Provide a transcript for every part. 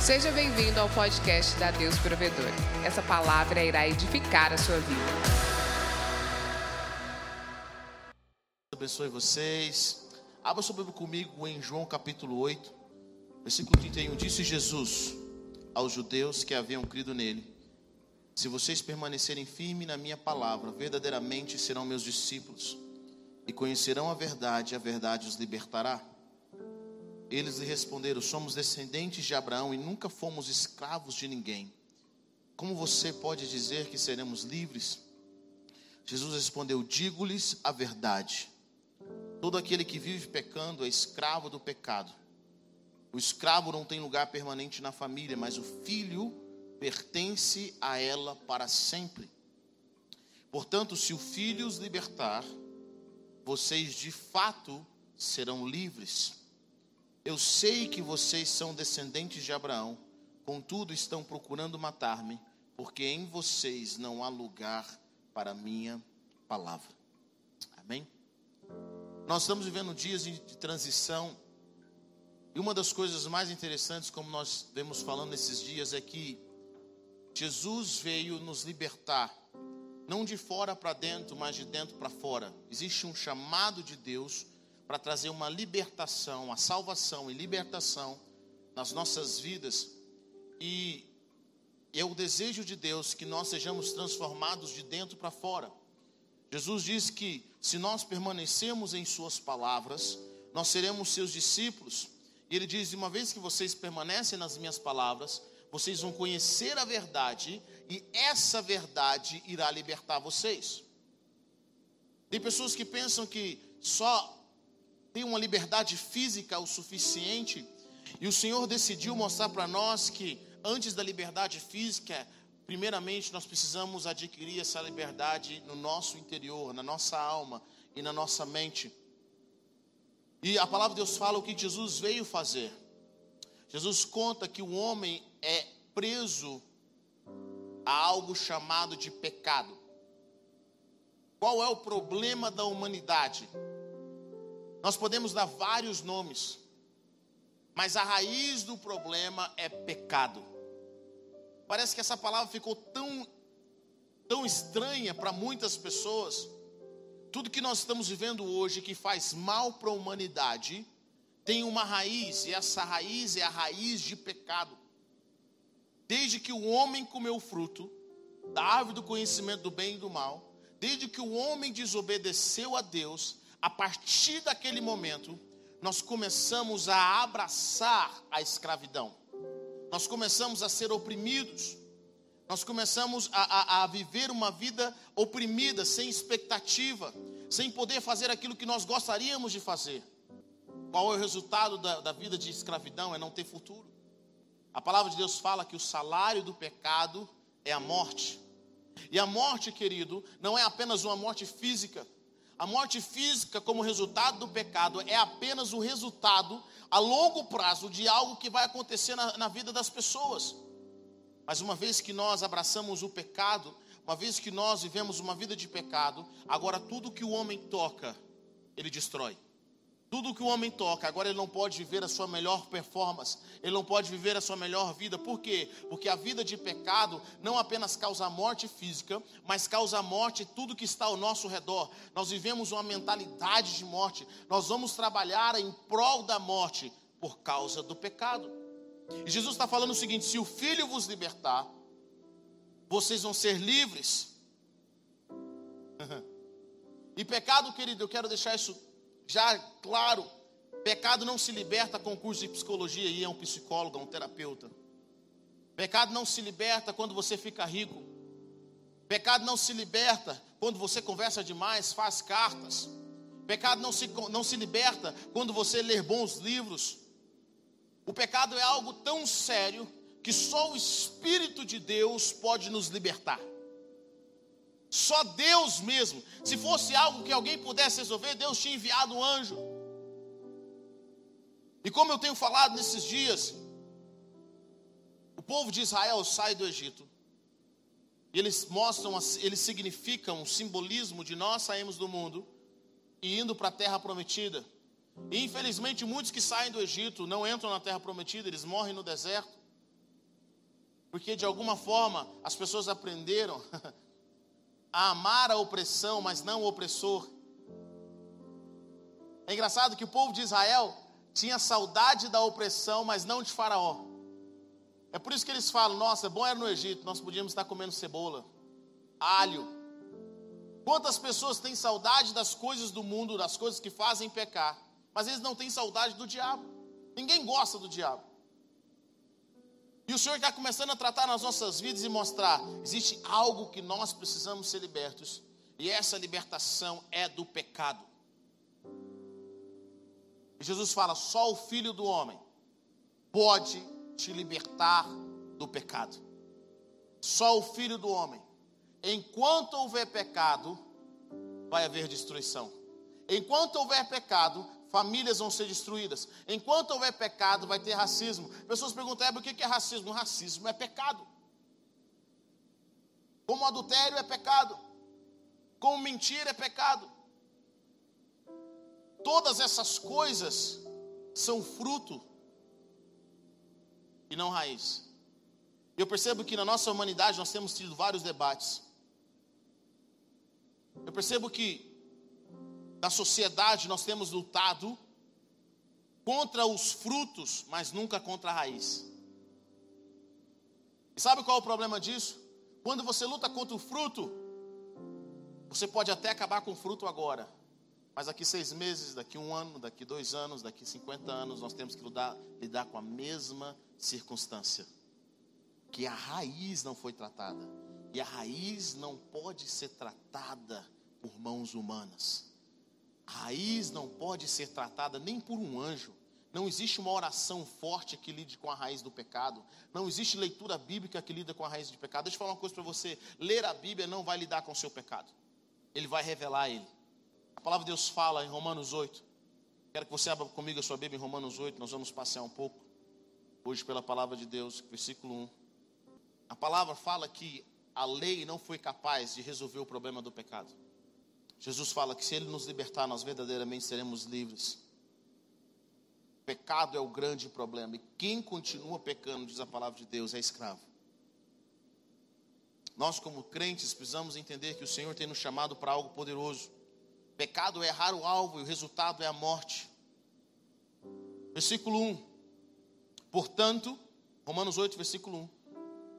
Seja bem-vindo ao podcast da Deus Provedor. Essa palavra irá edificar a sua vida. abençoe vocês. Abra sua Bíblia comigo em João capítulo 8, versículo 31. Disse Jesus aos judeus que haviam crido nele: Se vocês permanecerem firmes na minha palavra, verdadeiramente serão meus discípulos e conhecerão a verdade, e a verdade os libertará. Eles lhe responderam: Somos descendentes de Abraão e nunca fomos escravos de ninguém. Como você pode dizer que seremos livres? Jesus respondeu: Digo-lhes a verdade. Todo aquele que vive pecando é escravo do pecado. O escravo não tem lugar permanente na família, mas o filho pertence a ela para sempre. Portanto, se o filho os libertar, vocês de fato serão livres. Eu sei que vocês são descendentes de Abraão, contudo estão procurando matar-me, porque em vocês não há lugar para a minha palavra. Amém? Nós estamos vivendo dias de transição, e uma das coisas mais interessantes, como nós vemos falando nesses dias, é que Jesus veio nos libertar, não de fora para dentro, mas de dentro para fora. Existe um chamado de Deus para trazer uma libertação, a salvação e libertação nas nossas vidas. E é o desejo de Deus que nós sejamos transformados de dentro para fora. Jesus diz que se nós permanecermos em Suas palavras, nós seremos seus discípulos. E Ele diz: uma vez que vocês permanecem nas minhas palavras, vocês vão conhecer a verdade, e essa verdade irá libertar vocês. Tem pessoas que pensam que só tem uma liberdade física o suficiente, e o Senhor decidiu mostrar para nós que antes da liberdade física, primeiramente nós precisamos adquirir essa liberdade no nosso interior, na nossa alma e na nossa mente. E a palavra de Deus fala o que Jesus veio fazer. Jesus conta que o homem é preso a algo chamado de pecado. Qual é o problema da humanidade? Nós podemos dar vários nomes, mas a raiz do problema é pecado. Parece que essa palavra ficou tão, tão estranha para muitas pessoas. Tudo que nós estamos vivendo hoje que faz mal para a humanidade tem uma raiz, e essa raiz é a raiz de pecado. Desde que o homem comeu o fruto da árvore do conhecimento do bem e do mal, desde que o homem desobedeceu a Deus, a partir daquele momento, nós começamos a abraçar a escravidão, nós começamos a ser oprimidos, nós começamos a, a, a, viver uma vida oprimida, sem expectativa, sem poder fazer aquilo que nós gostaríamos de fazer. Qual é o resultado da, da vida de escravidão? É não ter futuro. A palavra de Deus fala que o salário do pecado é a morte. E a morte, querido, não é apenas uma morte física, a morte física, como resultado do pecado, é apenas o resultado a longo prazo de algo que vai acontecer na, na vida das pessoas. Mas uma vez que nós abraçamos o pecado, uma vez que nós vivemos uma vida de pecado, agora tudo que o homem toca, ele destrói. Tudo que o homem toca, agora ele não pode viver a sua melhor performance, ele não pode viver a sua melhor vida. Por quê? Porque a vida de pecado não apenas causa morte física, mas causa morte tudo que está ao nosso redor. Nós vivemos uma mentalidade de morte. Nós vamos trabalhar em prol da morte por causa do pecado. E Jesus está falando o seguinte: se o Filho vos libertar, vocês vão ser livres. e pecado, querido, eu quero deixar isso já claro, pecado não se liberta com curso de psicologia e é um psicólogo, um terapeuta. Pecado não se liberta quando você fica rico. Pecado não se liberta quando você conversa demais, faz cartas. Pecado não se, não se liberta quando você lê bons livros. O pecado é algo tão sério que só o Espírito de Deus pode nos libertar. Só Deus mesmo. Se fosse algo que alguém pudesse resolver, Deus tinha enviado um anjo. E como eu tenho falado nesses dias, o povo de Israel sai do Egito. E eles mostram, eles significam um simbolismo de nós saímos do mundo e indo para a terra prometida. E infelizmente muitos que saem do Egito não entram na terra prometida, eles morrem no deserto. Porque de alguma forma as pessoas aprenderam a amar a opressão, mas não o opressor. É engraçado que o povo de Israel tinha saudade da opressão, mas não de Faraó. É por isso que eles falam: nossa, bom era no Egito, nós podíamos estar comendo cebola, alho. Quantas pessoas têm saudade das coisas do mundo, das coisas que fazem pecar, mas eles não têm saudade do diabo. Ninguém gosta do diabo. O Senhor está começando a tratar nas nossas vidas e mostrar: existe algo que nós precisamos ser libertos, e essa libertação é do pecado. E Jesus fala: só o Filho do Homem pode te libertar do pecado. Só o Filho do Homem. Enquanto houver pecado, vai haver destruição. Enquanto houver pecado, famílias vão ser destruídas. Enquanto houver pecado, vai ter racismo. Pessoas perguntam, é, o que é racismo? Racismo é pecado. Como adultério é pecado. Como mentira é pecado. Todas essas coisas são fruto e não raiz. Eu percebo que na nossa humanidade nós temos tido vários debates. Eu percebo que na sociedade nós temos lutado contra os frutos, mas nunca contra a raiz. E sabe qual é o problema disso? Quando você luta contra o fruto, você pode até acabar com o fruto agora, mas daqui seis meses, daqui um ano, daqui dois anos, daqui 50 anos, nós temos que lidar, lidar com a mesma circunstância. Que a raiz não foi tratada. E a raiz não pode ser tratada por mãos humanas. A raiz não pode ser tratada nem por um anjo. Não existe uma oração forte que lide com a raiz do pecado. Não existe leitura bíblica que lida com a raiz do pecado. Deixa eu falar uma coisa para você: ler a Bíblia não vai lidar com o seu pecado, ele vai revelar ele. A palavra de Deus fala em Romanos 8. Quero que você abra comigo a sua Bíblia em Romanos 8. Nós vamos passear um pouco hoje pela palavra de Deus, versículo 1. A palavra fala que a lei não foi capaz de resolver o problema do pecado. Jesus fala que se Ele nos libertar, nós verdadeiramente seremos livres. Pecado é o grande problema. E quem continua pecando, diz a palavra de Deus, é escravo. Nós, como crentes, precisamos entender que o Senhor tem nos chamado para algo poderoso. Pecado é errar o alvo e o resultado é a morte. Versículo 1. Portanto, Romanos 8, versículo 1.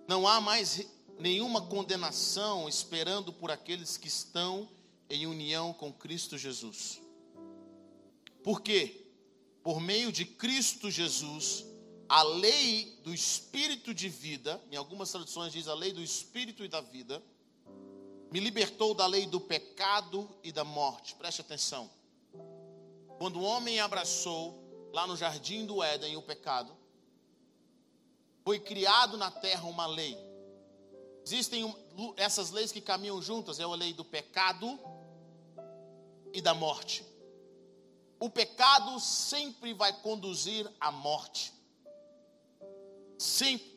Não há mais nenhuma condenação esperando por aqueles que estão em união com Cristo Jesus. Por quê? Por meio de Cristo Jesus, a lei do espírito de vida, em algumas traduções diz a lei do espírito e da vida, me libertou da lei do pecado e da morte. Preste atenção. Quando o homem abraçou lá no jardim do Éden o pecado, foi criado na terra uma lei. Existem essas leis que caminham juntas, é a lei do pecado e da morte. O pecado sempre vai conduzir à morte. Sempre.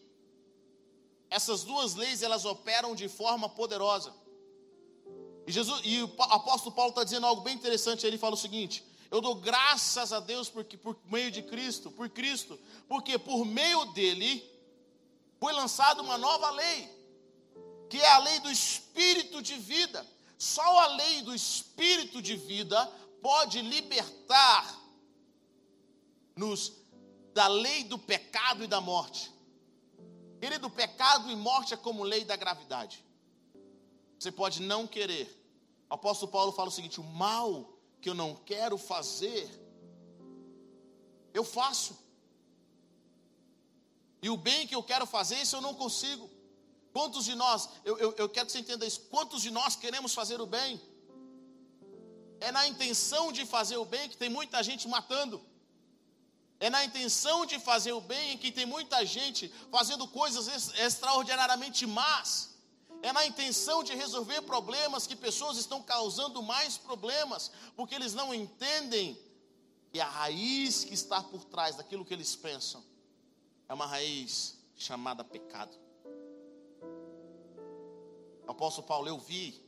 Essas duas leis elas operam de forma poderosa. E, Jesus, e o apóstolo Paulo está dizendo algo bem interessante. Ele fala o seguinte: Eu dou graças a Deus porque, por meio de Cristo, por Cristo, porque por meio dele foi lançada uma nova lei, que é a lei do Espírito de vida. Só a lei do Espírito de vida pode libertar nos da lei do pecado e da morte. Querido, pecado e morte é como lei da gravidade. Você pode não querer. O apóstolo Paulo fala o seguinte: o mal que eu não quero fazer, eu faço. E o bem que eu quero fazer, isso eu não consigo. Quantos de nós, eu, eu, eu quero que você entenda isso, quantos de nós queremos fazer o bem? É na intenção de fazer o bem que tem muita gente matando. É na intenção de fazer o bem que tem muita gente fazendo coisas extraordinariamente más. É na intenção de resolver problemas que pessoas estão causando mais problemas, porque eles não entendem que a raiz que está por trás daquilo que eles pensam é uma raiz chamada pecado. Apóstolo Paulo, eu vi.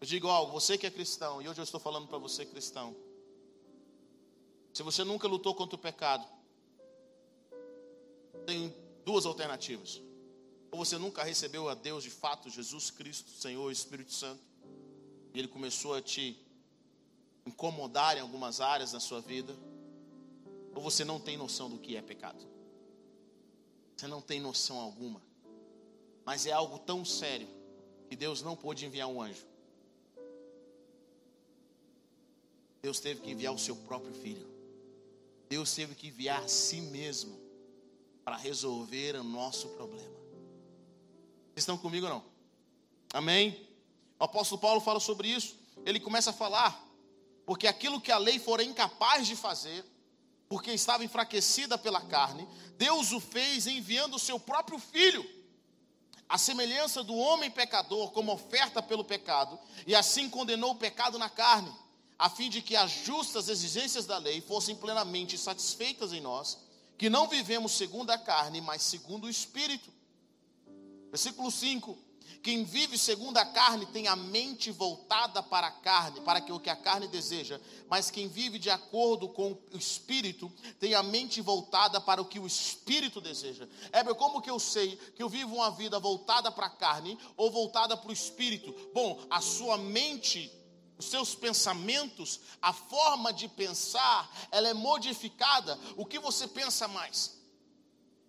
Eu digo algo, você que é cristão, e hoje eu estou falando para você cristão. Se você nunca lutou contra o pecado, tem duas alternativas. ou você nunca recebeu a Deus de fato, Jesus Cristo, Senhor, Espírito Santo, e Ele começou a te incomodar em algumas áreas da sua vida, ou você não tem noção do que é pecado. Você não tem noção alguma. Mas é algo tão sério que Deus não pôde enviar um anjo. Deus teve que enviar o seu próprio filho. Deus teve que enviar a si mesmo para resolver o nosso problema. Vocês estão comigo ou não? Amém? O apóstolo Paulo fala sobre isso. Ele começa a falar, porque aquilo que a lei fora incapaz de fazer, porque estava enfraquecida pela carne, Deus o fez enviando o seu próprio filho, a semelhança do homem pecador, como oferta pelo pecado, e assim condenou o pecado na carne, a fim de que as justas exigências da lei fossem plenamente satisfeitas em nós, que não vivemos segundo a carne, mas segundo o Espírito. Versículo 5: Quem vive segundo a carne tem a mente voltada para a carne, para o que a carne deseja, mas quem vive de acordo com o Espírito tem a mente voltada para o que o Espírito deseja. É como que eu sei que eu vivo uma vida voltada para a carne ou voltada para o Espírito? Bom, a sua mente os seus pensamentos, a forma de pensar, ela é modificada. O que você pensa mais?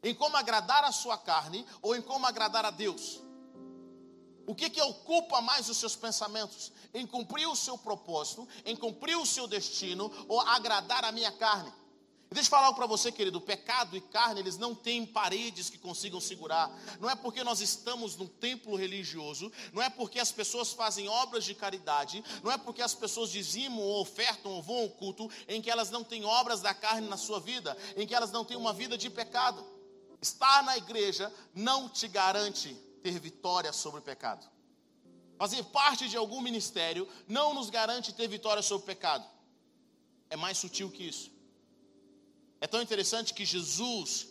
em como agradar a sua carne ou em como agradar a Deus? O que, que ocupa mais os seus pensamentos? Em cumprir o seu propósito, em cumprir o seu destino ou agradar a minha carne? Deixa eu falar para você, querido: pecado e carne, eles não têm paredes que consigam segurar. Não é porque nós estamos num templo religioso, não é porque as pessoas fazem obras de caridade, não é porque as pessoas dizimam ou ofertam ou vão ao culto, em que elas não têm obras da carne na sua vida, em que elas não têm uma vida de pecado. Estar na igreja não te garante ter vitória sobre o pecado. Fazer parte de algum ministério não nos garante ter vitória sobre o pecado. É mais sutil que isso. É tão interessante que Jesus,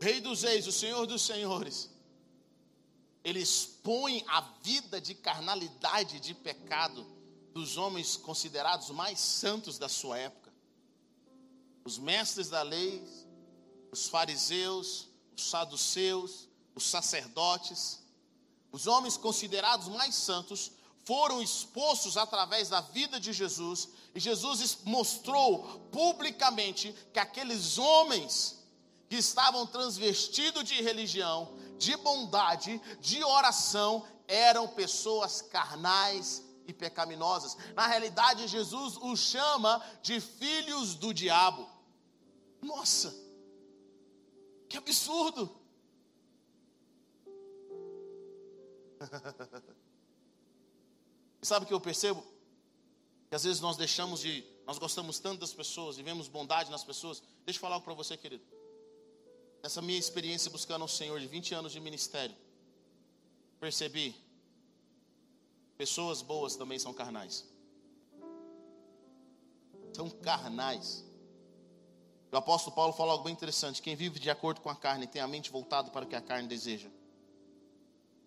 Rei dos Reis, o Senhor dos Senhores, ele expõe a vida de carnalidade, de pecado dos homens considerados mais santos da sua época. Os mestres da lei, os fariseus, os saduceus, os sacerdotes, os homens considerados mais santos, foram expostos através da vida de Jesus, e Jesus mostrou publicamente que aqueles homens que estavam transvestidos de religião, de bondade, de oração, eram pessoas carnais e pecaminosas. Na realidade, Jesus os chama de filhos do diabo. Nossa! Que absurdo! sabe o que eu percebo? Que às vezes nós deixamos de. Nós gostamos tanto das pessoas e vemos bondade nas pessoas. Deixa eu falar algo para você, querido. Essa minha experiência buscando o Senhor de 20 anos de ministério, percebi. Pessoas boas também são carnais. São carnais. O apóstolo Paulo fala algo bem interessante: quem vive de acordo com a carne tem a mente voltada para o que a carne deseja.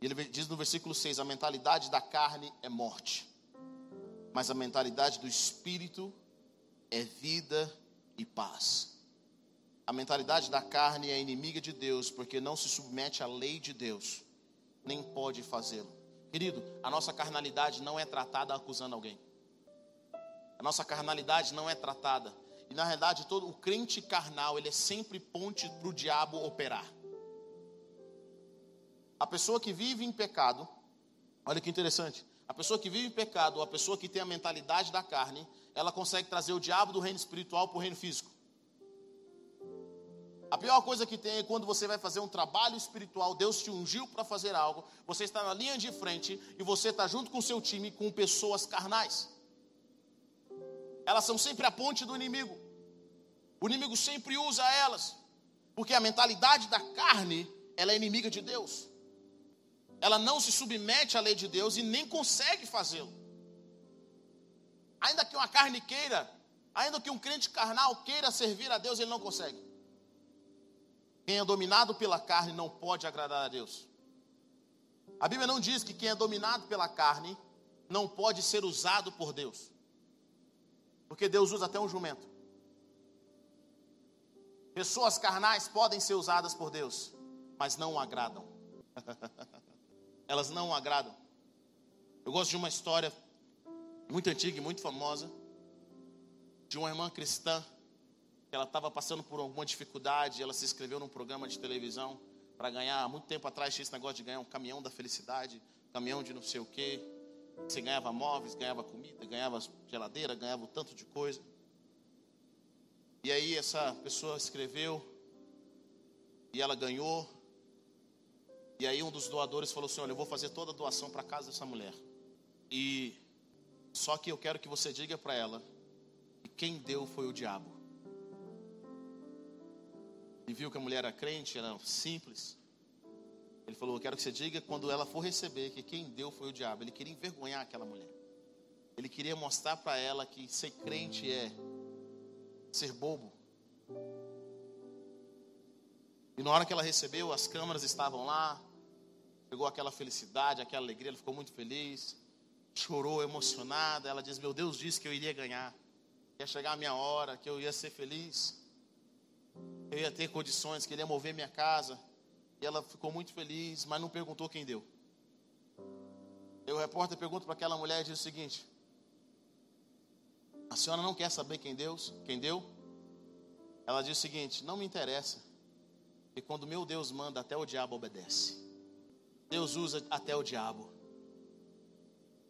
E ele diz no versículo 6: a mentalidade da carne é morte, mas a mentalidade do espírito é vida e paz. A mentalidade da carne é inimiga de Deus, porque não se submete à lei de Deus, nem pode fazê-lo. Querido, a nossa carnalidade não é tratada acusando alguém. A nossa carnalidade não é tratada e na realidade, todo o crente carnal, ele é sempre ponte para o diabo operar. A pessoa que vive em pecado, olha que interessante. A pessoa que vive em pecado, a pessoa que tem a mentalidade da carne, ela consegue trazer o diabo do reino espiritual para o reino físico. A pior coisa que tem é quando você vai fazer um trabalho espiritual, Deus te ungiu para fazer algo, você está na linha de frente e você está junto com o seu time com pessoas carnais elas são sempre a ponte do inimigo. O inimigo sempre usa elas, porque a mentalidade da carne, ela é inimiga de Deus. Ela não se submete à lei de Deus e nem consegue fazê-lo. Ainda que uma carne queira, ainda que um crente carnal queira servir a Deus, ele não consegue. Quem é dominado pela carne não pode agradar a Deus. A Bíblia não diz que quem é dominado pela carne não pode ser usado por Deus. Porque Deus usa até um jumento. Pessoas carnais podem ser usadas por Deus. mas não agradam. Elas não agradam. Eu gosto de uma história muito antiga e muito famosa de uma irmã cristã ela estava passando por alguma dificuldade, ela se inscreveu num programa de televisão para ganhar, muito tempo atrás tinha esse negócio de ganhar um caminhão da felicidade, caminhão de não sei o quê. Você ganhava móveis, ganhava comida, ganhava geladeira, ganhava um tanto de coisa. E aí essa pessoa escreveu e ela ganhou. E aí um dos doadores falou assim: "Olha, eu vou fazer toda a doação para casa dessa mulher. E só que eu quero que você diga para ela que quem deu foi o diabo." E viu que a mulher era crente, era simples. Ele falou: Eu quero que você diga quando ela for receber que quem deu foi o diabo. Ele queria envergonhar aquela mulher. Ele queria mostrar para ela que ser crente é ser bobo. E na hora que ela recebeu, as câmeras estavam lá, pegou aquela felicidade, aquela alegria, ela ficou muito feliz, chorou emocionada. Ela diz: Meu Deus disse que eu iria ganhar, ia chegar a minha hora, que eu ia ser feliz, eu ia ter condições, que ele ia mover minha casa. E ela ficou muito feliz, mas não perguntou quem deu. E o repórter pergunta para aquela mulher e diz o seguinte: A senhora não quer saber quem deu? Quem deu? Ela diz o seguinte: Não me interessa. Porque quando meu Deus manda, até o diabo obedece. Deus usa até o diabo.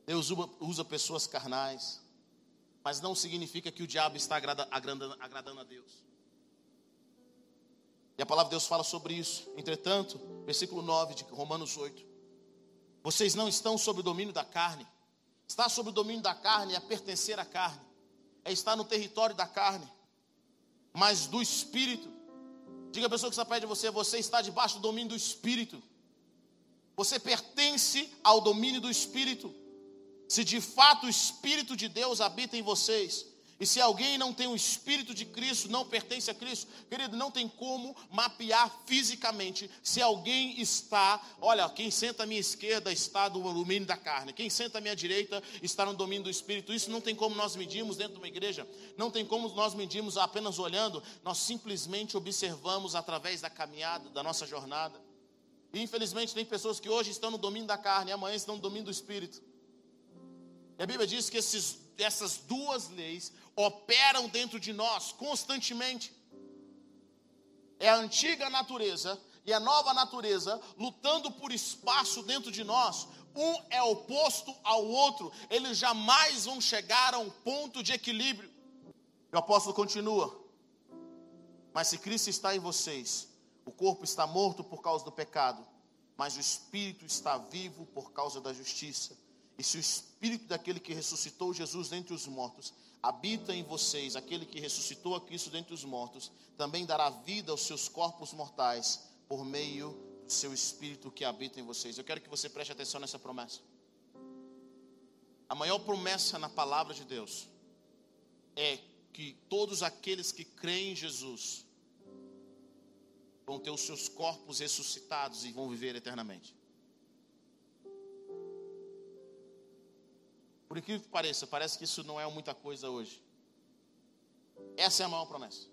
Deus usa pessoas carnais. Mas não significa que o diabo está agradando, agradando a Deus. E a palavra de Deus fala sobre isso. Entretanto, versículo 9 de Romanos 8. Vocês não estão sob o domínio da carne. Estar sob o domínio da carne é pertencer à carne. É estar no território da carne. Mas do espírito. Diga a pessoa que está perto de você, você está debaixo do domínio do espírito. Você pertence ao domínio do espírito. Se de fato o espírito de Deus habita em vocês, e se alguém não tem o Espírito de Cristo, não pertence a Cristo, querido, não tem como mapear fisicamente se alguém está, olha, quem senta à minha esquerda está no domínio da carne, quem senta à minha direita está no domínio do Espírito. Isso não tem como nós medirmos dentro de uma igreja, não tem como nós medirmos apenas olhando, nós simplesmente observamos através da caminhada, da nossa jornada. E infelizmente tem pessoas que hoje estão no domínio da carne amanhã estão no domínio do Espírito. E a Bíblia diz que esses, essas duas leis operam dentro de nós constantemente. É a antiga natureza e a nova natureza lutando por espaço dentro de nós. Um é oposto ao outro, eles jamais vão chegar a um ponto de equilíbrio. E o apóstolo continua: Mas se Cristo está em vocês, o corpo está morto por causa do pecado, mas o espírito está vivo por causa da justiça. E se o espírito daquele que ressuscitou Jesus dentre os mortos habita em vocês, aquele que ressuscitou a Cristo dentre os mortos, também dará vida aos seus corpos mortais por meio do seu espírito que habita em vocês. Eu quero que você preste atenção nessa promessa. A maior promessa na palavra de Deus é que todos aqueles que creem em Jesus vão ter os seus corpos ressuscitados e vão viver eternamente. Por incrível que pareça, parece que isso não é muita coisa hoje. Essa é a maior promessa.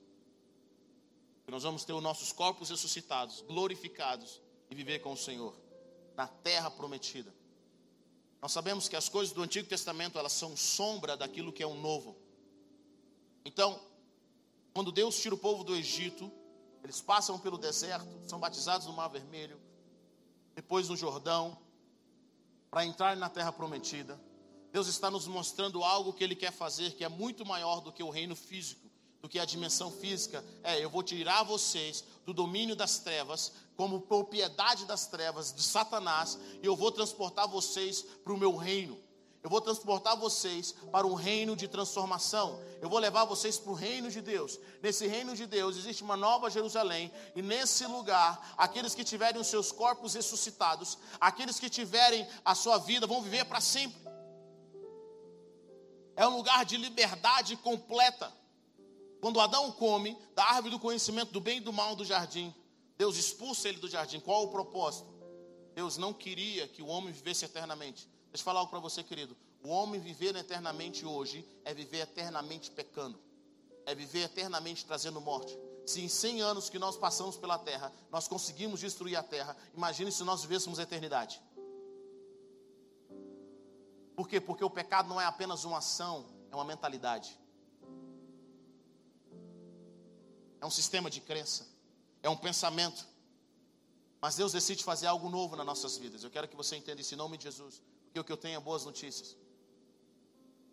Que nós vamos ter os nossos corpos ressuscitados, glorificados e viver com o Senhor na terra prometida. Nós sabemos que as coisas do Antigo Testamento, elas são sombra daquilo que é o um novo. Então, quando Deus tira o povo do Egito, eles passam pelo deserto, são batizados no Mar Vermelho, depois no Jordão, para entrar na terra prometida. Deus está nos mostrando algo que Ele quer fazer que é muito maior do que o reino físico, do que a dimensão física. É, eu vou tirar vocês do domínio das trevas, como propriedade das trevas, de Satanás, e eu vou transportar vocês para o meu reino. Eu vou transportar vocês para um reino de transformação. Eu vou levar vocês para o reino de Deus. Nesse reino de Deus existe uma nova Jerusalém. E nesse lugar, aqueles que tiverem os seus corpos ressuscitados, aqueles que tiverem a sua vida, vão viver para sempre é um lugar de liberdade completa. Quando Adão come da árvore do conhecimento do bem e do mal do jardim, Deus expulsa ele do jardim. Qual o propósito? Deus não queria que o homem vivesse eternamente. Deixa eu falar algo para você, querido. O homem viver eternamente hoje é viver eternamente pecando, é viver eternamente trazendo morte. Se em 100 anos que nós passamos pela terra, nós conseguimos destruir a terra, imagine se nós vivêssemos a eternidade. Por quê? Porque o pecado não é apenas uma ação, é uma mentalidade. É um sistema de crença, é um pensamento. Mas Deus decide fazer algo novo nas nossas vidas. Eu quero que você entenda isso em nome de Jesus, porque o que eu tenho é boas notícias.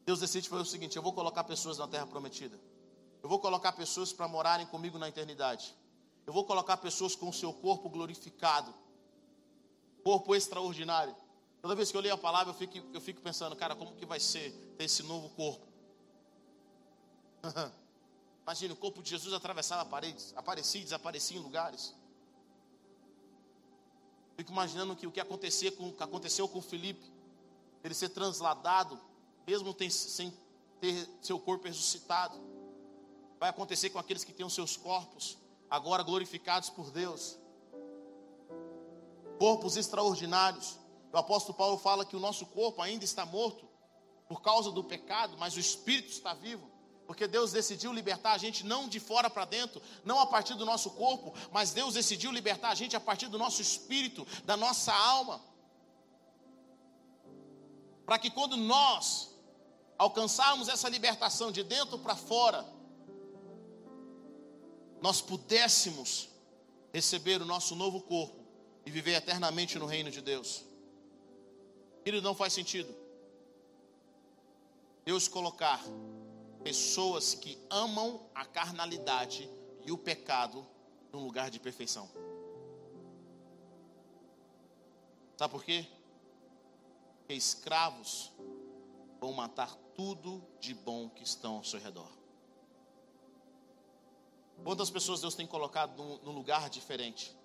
Deus decide fazer o seguinte: eu vou colocar pessoas na terra prometida. Eu vou colocar pessoas para morarem comigo na eternidade. Eu vou colocar pessoas com o seu corpo glorificado, corpo extraordinário. Toda vez que eu leio a palavra, eu fico, eu fico pensando, cara, como que vai ser ter esse novo corpo? Imagina, o corpo de Jesus atravessava paredes, aparecia e desaparecia em lugares. Fico imaginando que o que, acontecia com, que aconteceu com Felipe, ele ser transladado, mesmo tem, sem ter seu corpo ressuscitado vai acontecer com aqueles que têm os seus corpos agora glorificados por Deus. Corpos extraordinários. O apóstolo Paulo fala que o nosso corpo ainda está morto por causa do pecado, mas o espírito está vivo. Porque Deus decidiu libertar a gente não de fora para dentro, não a partir do nosso corpo, mas Deus decidiu libertar a gente a partir do nosso espírito, da nossa alma. Para que quando nós alcançarmos essa libertação de dentro para fora, nós pudéssemos receber o nosso novo corpo e viver eternamente no reino de Deus. Querido, não faz sentido Deus colocar pessoas que amam a carnalidade e o pecado num lugar de perfeição. Sabe por quê? Porque escravos vão matar tudo de bom que estão ao seu redor. Quantas pessoas Deus tem colocado num, num lugar diferente?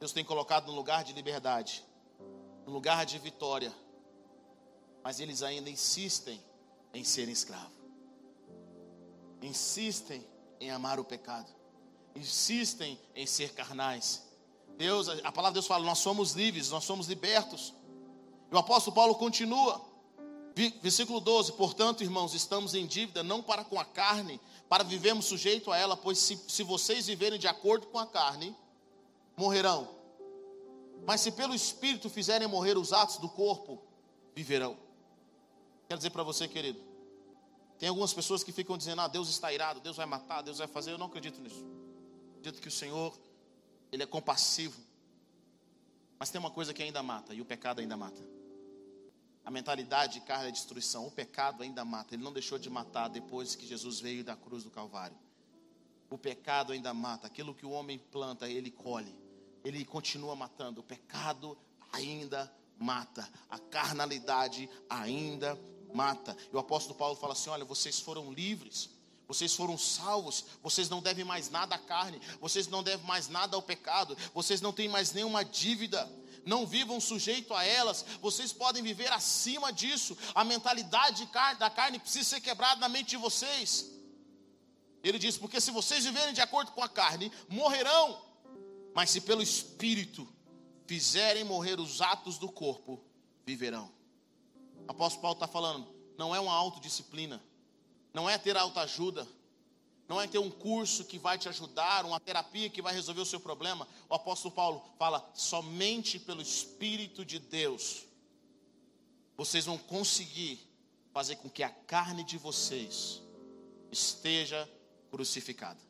Deus tem colocado num lugar de liberdade, lugar de vitória, mas eles ainda insistem em serem escravos, insistem em amar o pecado, insistem em ser carnais. Deus, a palavra de Deus fala: nós somos livres, nós somos libertos. E o apóstolo Paulo continua, versículo 12: portanto, irmãos, estamos em dívida não para com a carne, para vivermos sujeito a ela, pois se, se vocês viverem de acordo com a carne, morrerão. Mas se pelo Espírito fizerem morrer os atos do corpo, viverão. Quero dizer para você, querido, tem algumas pessoas que ficam dizendo: ah, Deus está irado, Deus vai matar, Deus vai fazer. Eu não acredito nisso. Acredito que o Senhor, Ele é compassivo. Mas tem uma coisa que ainda mata, e o pecado ainda mata. A mentalidade de carne é destruição. O pecado ainda mata. Ele não deixou de matar depois que Jesus veio da cruz do Calvário. O pecado ainda mata. Aquilo que o homem planta, ele colhe. Ele continua matando. O pecado ainda mata. A carnalidade ainda mata. E o apóstolo Paulo fala assim: olha, vocês foram livres. Vocês foram salvos, vocês não devem mais nada à carne, vocês não devem mais nada ao pecado, vocês não têm mais nenhuma dívida não vivam sujeito a elas, vocês podem viver acima disso. A mentalidade da carne precisa ser quebrada na mente de vocês. Ele diz: porque se vocês viverem de acordo com a carne, morrerão, mas se pelo espírito fizerem morrer os atos do corpo, viverão. Apóstolo Paulo está falando, não é uma autodisciplina, não é ter autoajuda, não é ter um curso que vai te ajudar, uma terapia que vai resolver o seu problema. O apóstolo Paulo fala: somente pelo Espírito de Deus vocês vão conseguir fazer com que a carne de vocês esteja crucificada,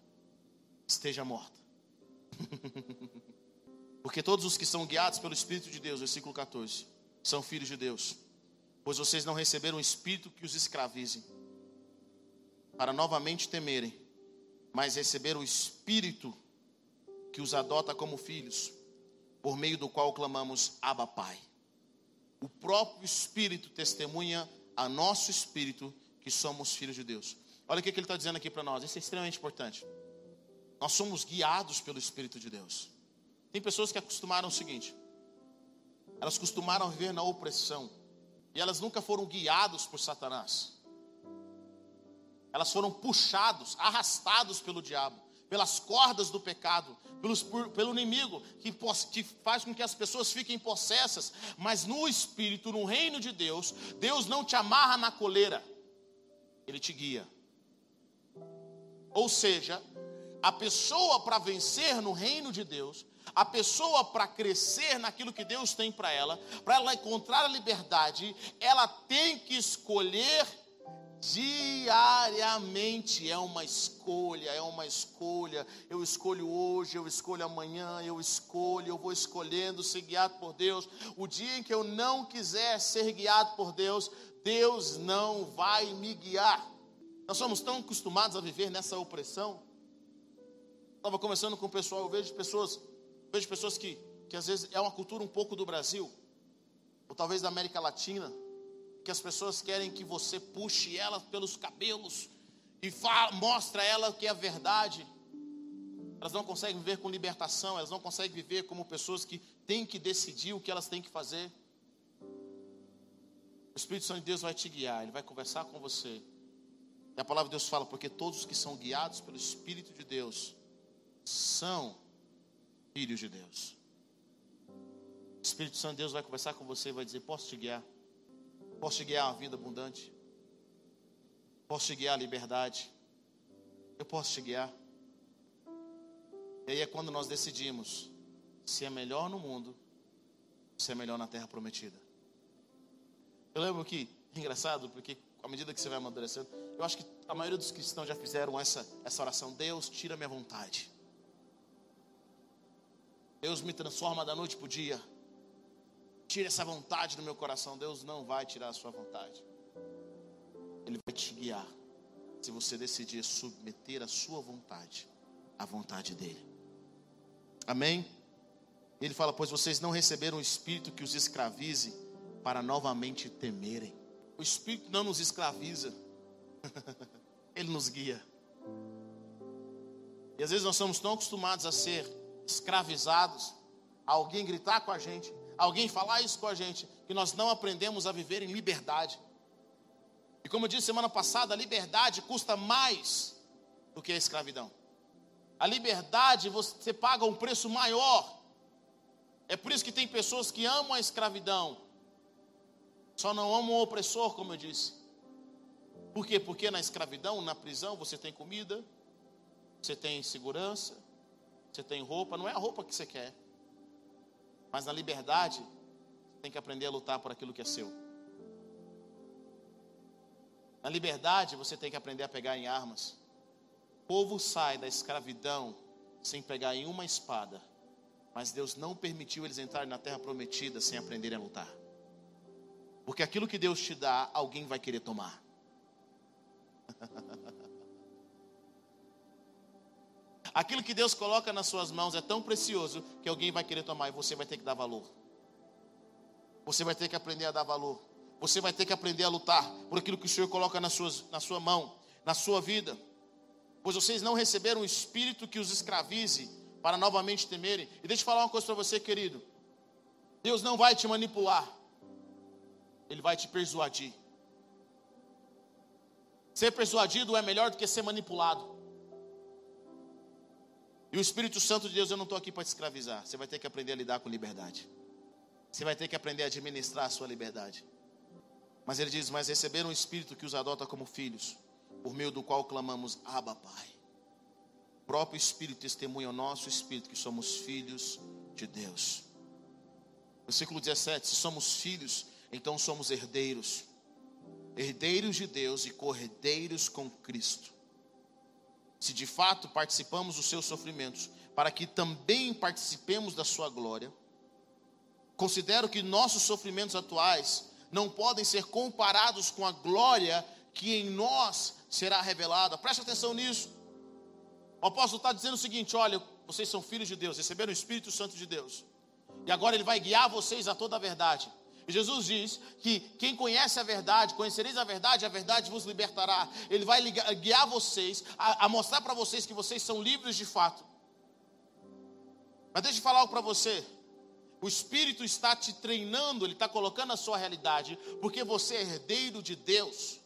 esteja morta. Porque todos os que são guiados pelo Espírito de Deus, versículo 14, são filhos de Deus. Pois vocês não receberam um espírito que os escravize, para novamente temerem mas receber o Espírito que os adota como filhos, por meio do qual clamamos Abba Pai. O próprio Espírito testemunha a nosso espírito que somos filhos de Deus. Olha o que ele está dizendo aqui para nós, isso é extremamente importante. Nós somos guiados pelo Espírito de Deus. Tem pessoas que acostumaram o seguinte: elas costumaram viver na opressão, e elas nunca foram guiados por Satanás. Elas foram puxados, arrastados pelo diabo, pelas cordas do pecado, pelos, por, pelo inimigo, que, que faz com que as pessoas fiquem possessas. Mas no Espírito, no reino de Deus, Deus não te amarra na coleira, Ele te guia. Ou seja, A pessoa para vencer no reino de Deus, a pessoa para crescer naquilo que Deus tem para ela, para ela encontrar a liberdade, ela tem que escolher diariamente. É uma escolha, é uma escolha. Eu escolho hoje, eu escolho amanhã, eu escolho, eu vou escolhendo ser guiado por Deus. O dia em que eu não quiser ser guiado por Deus, Deus não vai me guiar. Nós somos tão acostumados a viver nessa opressão. Estava conversando com o pessoal, eu vejo pessoas, vejo pessoas que, que às vezes é uma cultura um pouco do Brasil, ou talvez da América Latina, que as pessoas querem que você puxe ela pelos cabelos e fala, mostra ela o que é a verdade. Elas não conseguem viver com libertação, elas não conseguem viver como pessoas que têm que decidir o que elas têm que fazer. O Espírito Santo de Deus vai te guiar, ele vai conversar com você. E a palavra de Deus fala: porque todos os que são guiados pelo Espírito de Deus são filhos de Deus. O Espírito Santo de Deus vai conversar com você e vai dizer: Posso te guiar? Posso te guiar a vida abundante? Posso te guiar a liberdade? Eu posso te guiar. E aí é quando nós decidimos se é melhor no mundo, se é melhor na terra prometida. Eu lembro que, engraçado, porque à medida que você vai amadurecendo, eu acho que a maioria dos cristãos já fizeram essa, essa oração: Deus, tira minha vontade. Deus me transforma da noite para o dia. Tira essa vontade do meu coração. Deus não vai tirar a sua vontade. Ele vai te guiar. Se você decidir submeter a sua vontade à vontade dele. Amém? Ele fala: Pois vocês não receberam um espírito que os escravize para novamente temerem. O espírito não nos escraviza, ele nos guia. E às vezes nós somos tão acostumados a ser escravizados, alguém gritar com a gente, alguém falar isso com a gente, que nós não aprendemos a viver em liberdade. E como eu disse semana passada, a liberdade custa mais do que a escravidão. A liberdade você paga um preço maior. É por isso que tem pessoas que amam a escravidão, só não amam o opressor, como eu disse. Por quê? Porque na escravidão, na prisão, você tem comida, você tem segurança, você tem roupa, não é a roupa que você quer. Mas na liberdade, você tem que aprender a lutar por aquilo que é seu. Na liberdade, você tem que aprender a pegar em armas. O povo sai da escravidão sem pegar em uma espada. Mas Deus não permitiu eles entrarem na terra prometida sem aprenderem a lutar. Porque aquilo que Deus te dá, alguém vai querer tomar. Aquilo que Deus coloca nas suas mãos é tão precioso que alguém vai querer tomar e você vai ter que dar valor. Você vai ter que aprender a dar valor. Você vai ter que aprender a lutar por aquilo que o Senhor coloca nas suas, na sua mão, na sua vida. Pois vocês não receberam um espírito que os escravize para novamente temerem. E deixa eu falar uma coisa para você, querido. Deus não vai te manipular. Ele vai te persuadir. Ser persuadido é melhor do que ser manipulado. E o Espírito Santo de Deus, eu não estou aqui para te escravizar. Você vai ter que aprender a lidar com liberdade. Você vai ter que aprender a administrar a sua liberdade. Mas ele diz: Mas receberam um Espírito que os adota como filhos, por meio do qual clamamos, Abba, Pai. O próprio Espírito testemunha ao nosso Espírito que somos filhos de Deus. Versículo 17: Se somos filhos, então somos herdeiros. Herdeiros de Deus e corredeiros com Cristo se de fato participamos dos seus sofrimentos, para que também participemos da sua glória, considero que nossos sofrimentos atuais não podem ser comparados com a glória que em nós será revelada. Preste atenção nisso. O apóstolo está dizendo o seguinte: olha, vocês são filhos de Deus, receberam o Espírito Santo de Deus, e agora ele vai guiar vocês a toda a verdade. E Jesus diz que quem conhece a verdade, conhecereis a verdade, a verdade vos libertará. Ele vai guiar vocês, a, a mostrar para vocês que vocês são livres de fato. Mas deixa eu falar algo para você. O Espírito está te treinando, ele está colocando a sua realidade, porque você é herdeiro de Deus.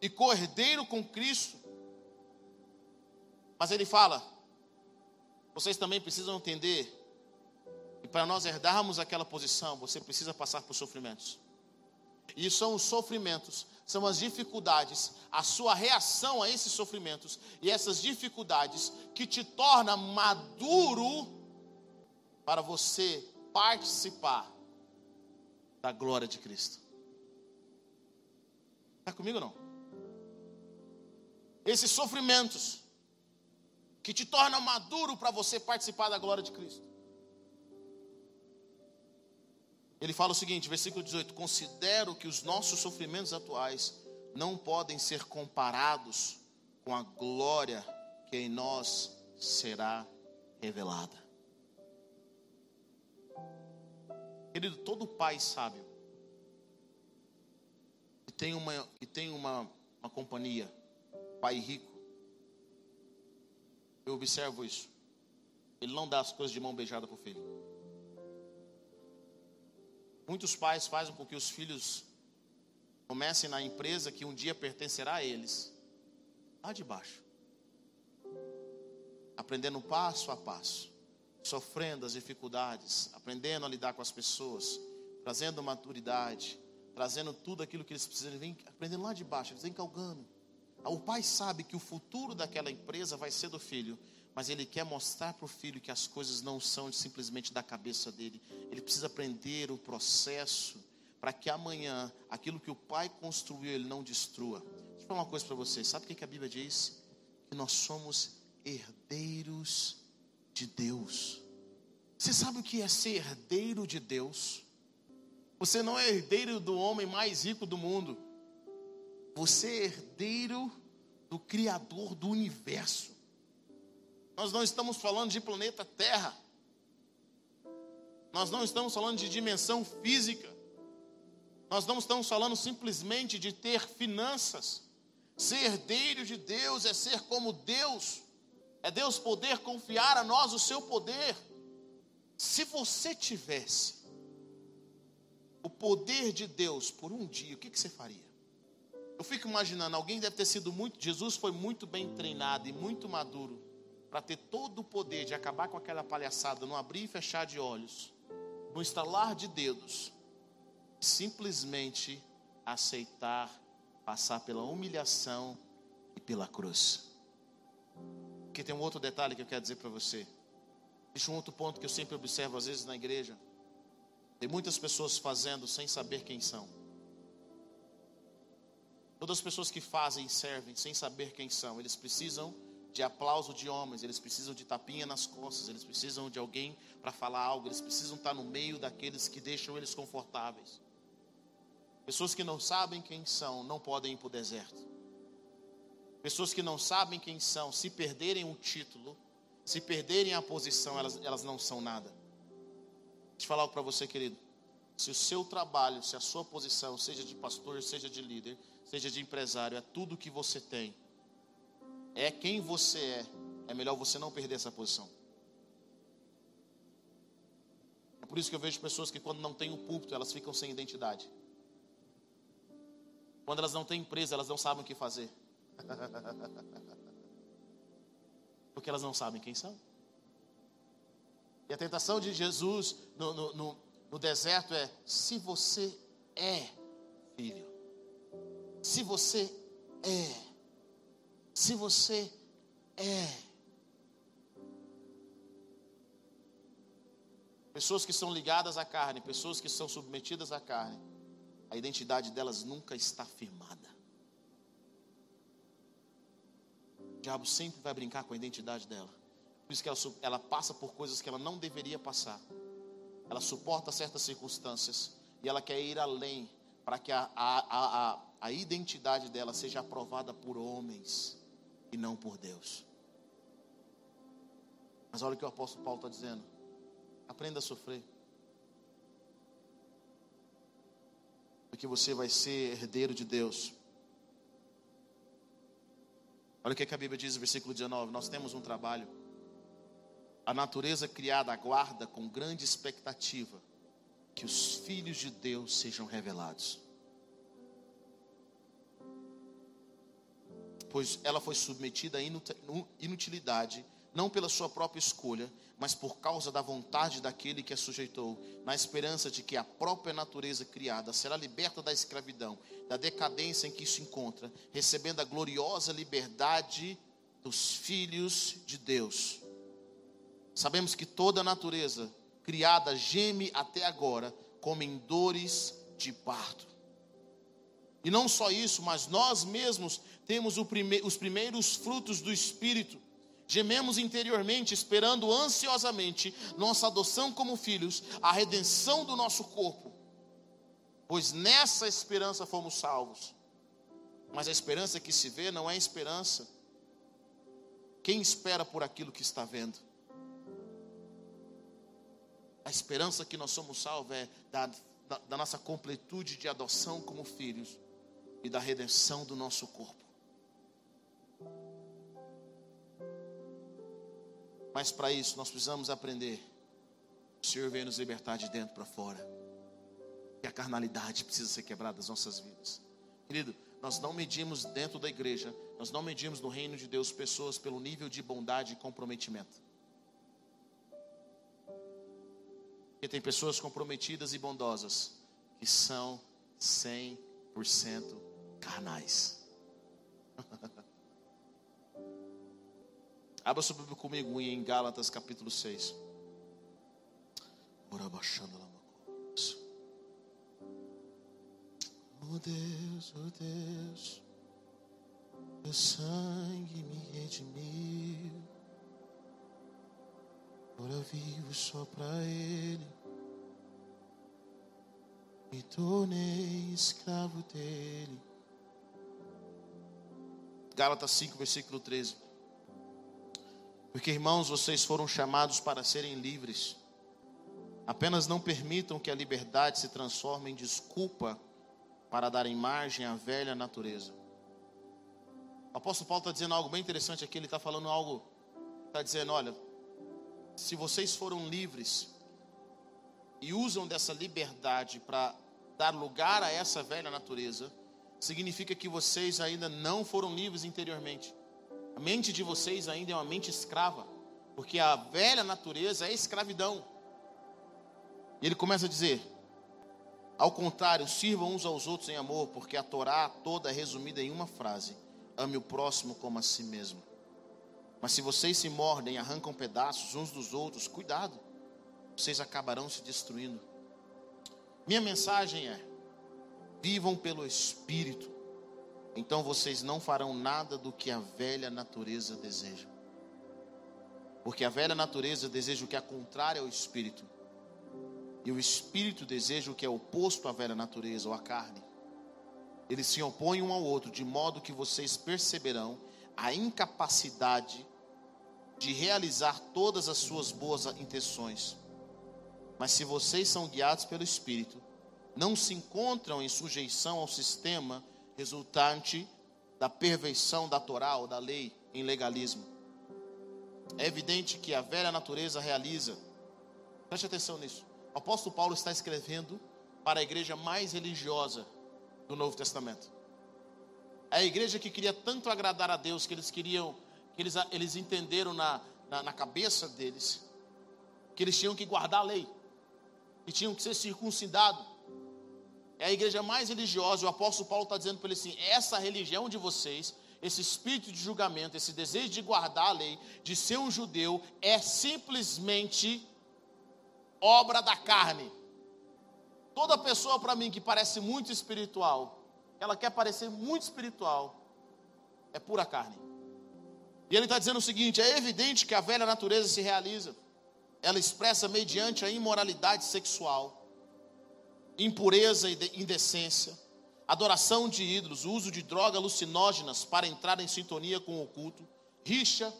E co-herdeiro com Cristo. Mas ele fala: vocês também precisam entender para nós herdarmos aquela posição, você precisa passar por sofrimentos. E são os sofrimentos, são as dificuldades, a sua reação a esses sofrimentos e essas dificuldades que te torna maduro para você participar da glória de Cristo. Está comigo não? Esses sofrimentos que te tornam maduro para você participar da glória de Cristo. Ele fala o seguinte, versículo 18: Considero que os nossos sofrimentos atuais não podem ser comparados com a glória que em nós será revelada. Querido, todo pai sábio que tem uma, que tem uma, uma companhia, pai rico, eu observo isso. Ele não dá as coisas de mão beijada para o filho. Muitos pais fazem com que os filhos comecem na empresa que um dia pertencerá a eles, lá de baixo, aprendendo passo a passo, sofrendo as dificuldades, aprendendo a lidar com as pessoas, trazendo maturidade, trazendo tudo aquilo que eles precisam, vem aprendendo lá de baixo, eles vêm calgando. O pai sabe que o futuro daquela empresa vai ser do filho, mas ele quer mostrar para o filho que as coisas não são simplesmente da cabeça dele. Ele precisa aprender o processo para que amanhã aquilo que o pai construiu ele não destrua. Deixa eu falar uma coisa para vocês. Sabe o que a Bíblia diz? Que nós somos herdeiros de Deus. Você sabe o que é ser herdeiro de Deus? Você não é herdeiro do homem mais rico do mundo. Você é herdeiro do Criador do universo. Nós não estamos falando de planeta Terra. Nós não estamos falando de dimensão física. Nós não estamos falando simplesmente de ter finanças. Ser herdeiro de Deus é ser como Deus. É Deus poder confiar a nós o seu poder. Se você tivesse o poder de Deus por um dia, o que, que você faria? Eu fico imaginando, alguém deve ter sido muito. Jesus foi muito bem treinado e muito maduro para ter todo o poder de acabar com aquela palhaçada, no abrir e fechar de olhos, no estalar de dedos, simplesmente aceitar passar pela humilhação e pela cruz. Porque tem um outro detalhe que eu quero dizer para você. Existe um outro ponto que eu sempre observo às vezes na igreja. Tem muitas pessoas fazendo sem saber quem são. Todas as pessoas que fazem servem sem saber quem são, eles precisam de aplauso de homens, eles precisam de tapinha nas costas, eles precisam de alguém para falar algo, eles precisam estar no meio daqueles que deixam eles confortáveis. Pessoas que não sabem quem são não podem ir para o deserto. Pessoas que não sabem quem são, se perderem o título, se perderem a posição, elas, elas não são nada. Deixa eu falar algo para você, querido. Se o seu trabalho, se a sua posição, seja de pastor, seja de líder, seja de empresário, é tudo que você tem, é quem você é, é melhor você não perder essa posição. É por isso que eu vejo pessoas que quando não têm o púlpito, elas ficam sem identidade. Quando elas não têm empresa, elas não sabem o que fazer. Porque elas não sabem quem são. E a tentação de Jesus no, no, no, no deserto é: se você é filho, se você é se você é. Pessoas que são ligadas à carne, pessoas que são submetidas à carne, a identidade delas nunca está firmada. O diabo sempre vai brincar com a identidade dela. Por isso que ela, ela passa por coisas que ela não deveria passar. Ela suporta certas circunstâncias e ela quer ir além para que a, a, a, a identidade dela seja aprovada por homens e não por Deus. Mas olha o que o apóstolo Paulo está dizendo: aprenda a sofrer. Porque você vai ser herdeiro de Deus. Olha o que a Bíblia diz no versículo 19: Nós temos um trabalho. A natureza criada aguarda com grande expectativa que os filhos de Deus sejam revelados. Pois ela foi submetida à inutilidade não pela sua própria escolha, mas por causa da vontade daquele que a sujeitou, na esperança de que a própria natureza criada será liberta da escravidão, da decadência em que se encontra, recebendo a gloriosa liberdade dos filhos de Deus. Sabemos que toda a natureza criada geme até agora, como em dores de parto. E não só isso, mas nós mesmos temos prime os primeiros frutos do Espírito. Gememos interiormente, esperando ansiosamente nossa adoção como filhos, a redenção do nosso corpo. Pois nessa esperança fomos salvos. Mas a esperança que se vê não é esperança. Quem espera por aquilo que está vendo? A esperança que nós somos salvos é da, da, da nossa completude de adoção como filhos e da redenção do nosso corpo. Mas para isso nós precisamos aprender. O Senhor veio nos libertar de dentro para fora. E a carnalidade precisa ser quebrada das nossas vidas. Querido, nós não medimos dentro da igreja, nós não medimos no reino de Deus pessoas pelo nível de bondade e comprometimento. Porque tem pessoas comprometidas e bondosas que são 100% carnais. Abra sua Bíblia comigo em Gálatas capítulo 6. Ora baixando lá Oh Deus, oh Deus, teu sangue me redimiu. Agora vivo só para Ele. Me tornei escravo dele. Gálatas 5, versículo 13. Porque, irmãos, vocês foram chamados para serem livres. Apenas não permitam que a liberdade se transforme em desculpa para darem margem à velha natureza. O apóstolo Paulo está dizendo algo bem interessante aqui. Ele está falando algo, está dizendo: olha, se vocês foram livres e usam dessa liberdade para dar lugar a essa velha natureza, significa que vocês ainda não foram livres interiormente. A mente de vocês ainda é uma mente escrava, porque a velha natureza é escravidão. E ele começa a dizer: ao contrário, sirvam uns aos outros em amor, porque a Torá toda é resumida em uma frase: ame o próximo como a si mesmo. Mas se vocês se mordem arrancam pedaços uns dos outros, cuidado, vocês acabarão se destruindo. Minha mensagem é: vivam pelo Espírito então vocês não farão nada do que a velha natureza deseja. Porque a velha natureza deseja o que é contrário ao espírito. E o espírito deseja o que é oposto à velha natureza ou à carne. Eles se opõem um ao outro, de modo que vocês perceberão a incapacidade de realizar todas as suas boas intenções. Mas se vocês são guiados pelo espírito, não se encontram em sujeição ao sistema resultante da perversão da Torá ou da lei em legalismo. É evidente que a velha natureza realiza. Preste atenção nisso. O apóstolo Paulo está escrevendo para a igreja mais religiosa do Novo Testamento. É a igreja que queria tanto agradar a Deus que eles queriam, que eles, eles entenderam na, na, na cabeça deles que eles tinham que guardar a lei, que tinham que ser circuncidados, é a igreja mais religiosa. O apóstolo Paulo está dizendo para ele assim: essa religião de vocês, esse espírito de julgamento, esse desejo de guardar a lei, de ser um judeu, é simplesmente obra da carne. Toda pessoa para mim que parece muito espiritual, ela quer parecer muito espiritual, é pura carne. E ele está dizendo o seguinte: é evidente que a velha natureza se realiza, ela expressa mediante a imoralidade sexual impureza e indecência, adoração de ídolos, uso de drogas alucinógenas para entrar em sintonia com o oculto, rixa,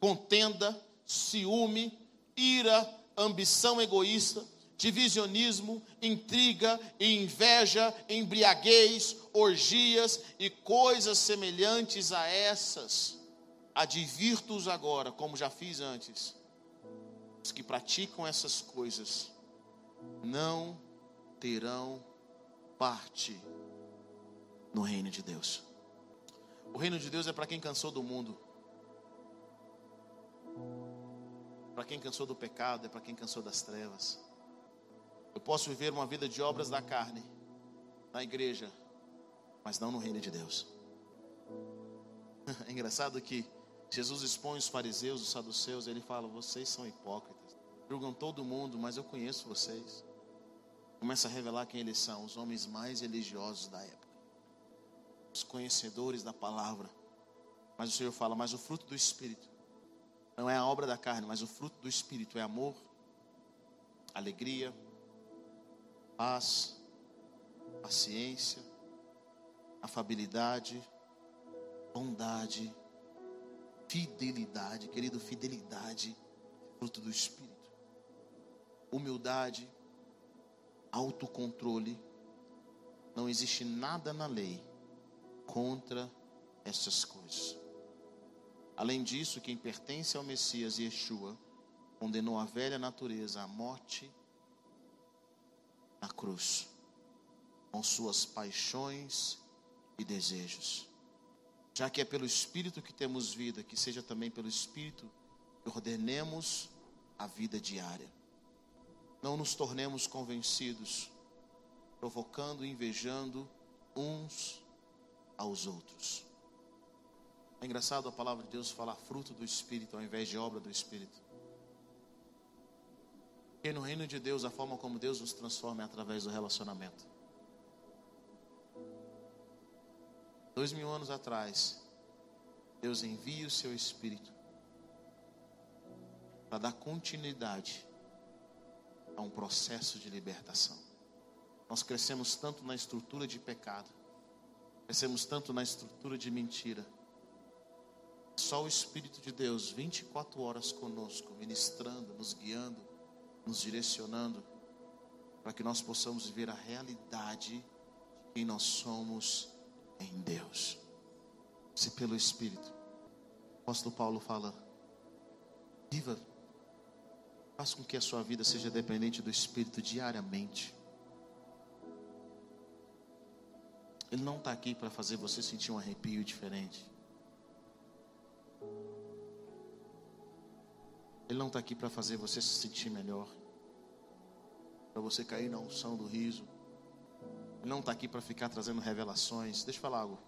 contenda, ciúme, ira, ambição egoísta, divisionismo, intriga e inveja, embriaguez, orgias e coisas semelhantes a essas. Advirto-os agora, como já fiz antes, os que praticam essas coisas não terão parte no reino de Deus. O reino de Deus é para quem cansou do mundo. Para quem cansou do pecado, é para quem cansou das trevas. Eu posso viver uma vida de obras da carne na igreja, mas não no reino de Deus. É engraçado que Jesus expõe os fariseus, os saduceus, ele fala: vocês são hipócritas, julgam todo mundo, mas eu conheço vocês. Começa a revelar quem eles são, os homens mais religiosos da época, os conhecedores da palavra. Mas o Senhor fala: mas o fruto do Espírito não é a obra da carne, mas o fruto do Espírito é amor, alegria, paz, paciência, afabilidade, bondade, fidelidade, querido, fidelidade, fruto do Espírito, humildade, autocontrole. Não existe nada na lei contra essas coisas. Além disso, quem pertence ao Messias Yeshua condenou a velha natureza à morte na cruz, com suas paixões e desejos. Já que é pelo Espírito que temos vida, que seja também pelo Espírito que ordenemos a vida diária. Não nos tornemos convencidos, provocando e invejando uns aos outros. É engraçado a palavra de Deus falar fruto do Espírito ao invés de obra do Espírito. Porque no reino de Deus, a forma como Deus nos transforma é através do relacionamento. Dois mil anos atrás, Deus envia o seu Espírito para dar continuidade a um processo de libertação. Nós crescemos tanto na estrutura de pecado, crescemos tanto na estrutura de mentira. Só o Espírito de Deus, 24 horas conosco, ministrando, nos guiando, nos direcionando, para que nós possamos viver a realidade de quem nós somos em Deus. Se pelo Espírito. O apóstolo Paulo fala: viva, faça com que a sua vida seja dependente do Espírito diariamente. Ele não está aqui para fazer você sentir um arrepio diferente. Ele não está aqui para fazer você se sentir melhor, para você cair na unção do riso não está aqui para ficar trazendo revelações. Deixa eu falar algo.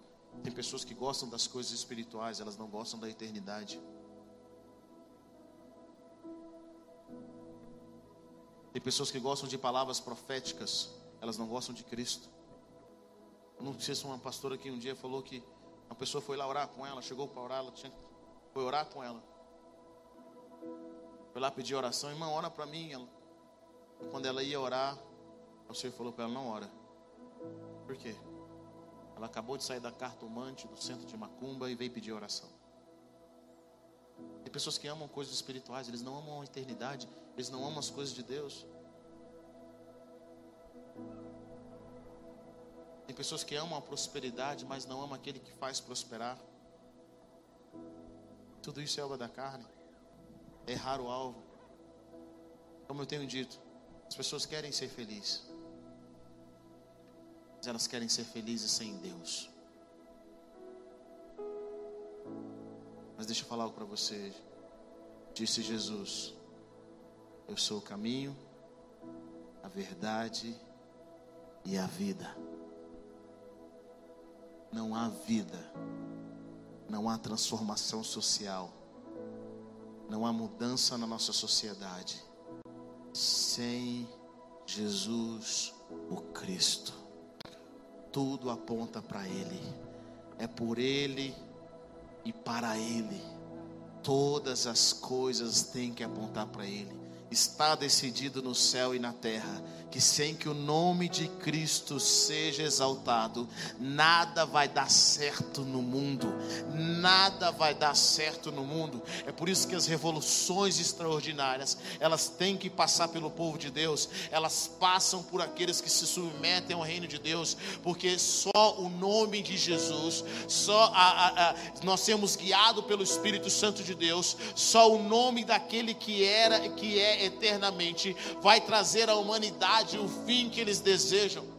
Tem pessoas que gostam das coisas espirituais, elas não gostam da eternidade. Tem pessoas que gostam de palavras proféticas, elas não gostam de Cristo. Eu não sei se uma pastora que um dia falou que uma pessoa foi lá orar com ela, chegou para orar, ela tinha, foi orar com ela. Foi lá pedir oração, irmã, ora para mim. Ela, quando ela ia orar, o Senhor falou para ela: não ora. Por quê? Ela acabou de sair da cartomante do centro de Macumba e veio pedir oração. Tem pessoas que amam coisas espirituais, eles não amam a eternidade, eles não amam as coisas de Deus. Tem pessoas que amam a prosperidade, mas não amam aquele que faz prosperar. Tudo isso é obra da carne. É errar o alvo. Como eu tenho dito, as pessoas querem ser felizes mas elas querem ser felizes sem Deus. Mas deixa eu falar algo para você. Disse Jesus: Eu sou o caminho, a verdade e a vida. Não há vida, não há transformação social, não há mudança na nossa sociedade sem Jesus, o Cristo tudo aponta para Ele. É por Ele e para Ele. Todas as coisas têm que apontar para Ele. Está decidido no céu e na terra que sem que o nome de Cristo seja exaltado, nada vai dar certo no mundo. Nada vai dar certo no mundo. É por isso que as revoluções extraordinárias, elas têm que passar pelo povo de Deus. Elas passam por aqueles que se submetem ao reino de Deus, porque só o nome de Jesus, só a, a, a, nós sermos guiados pelo Espírito Santo de Deus, só o nome daquele que era, que é eternamente, vai trazer à humanidade o fim que eles desejam.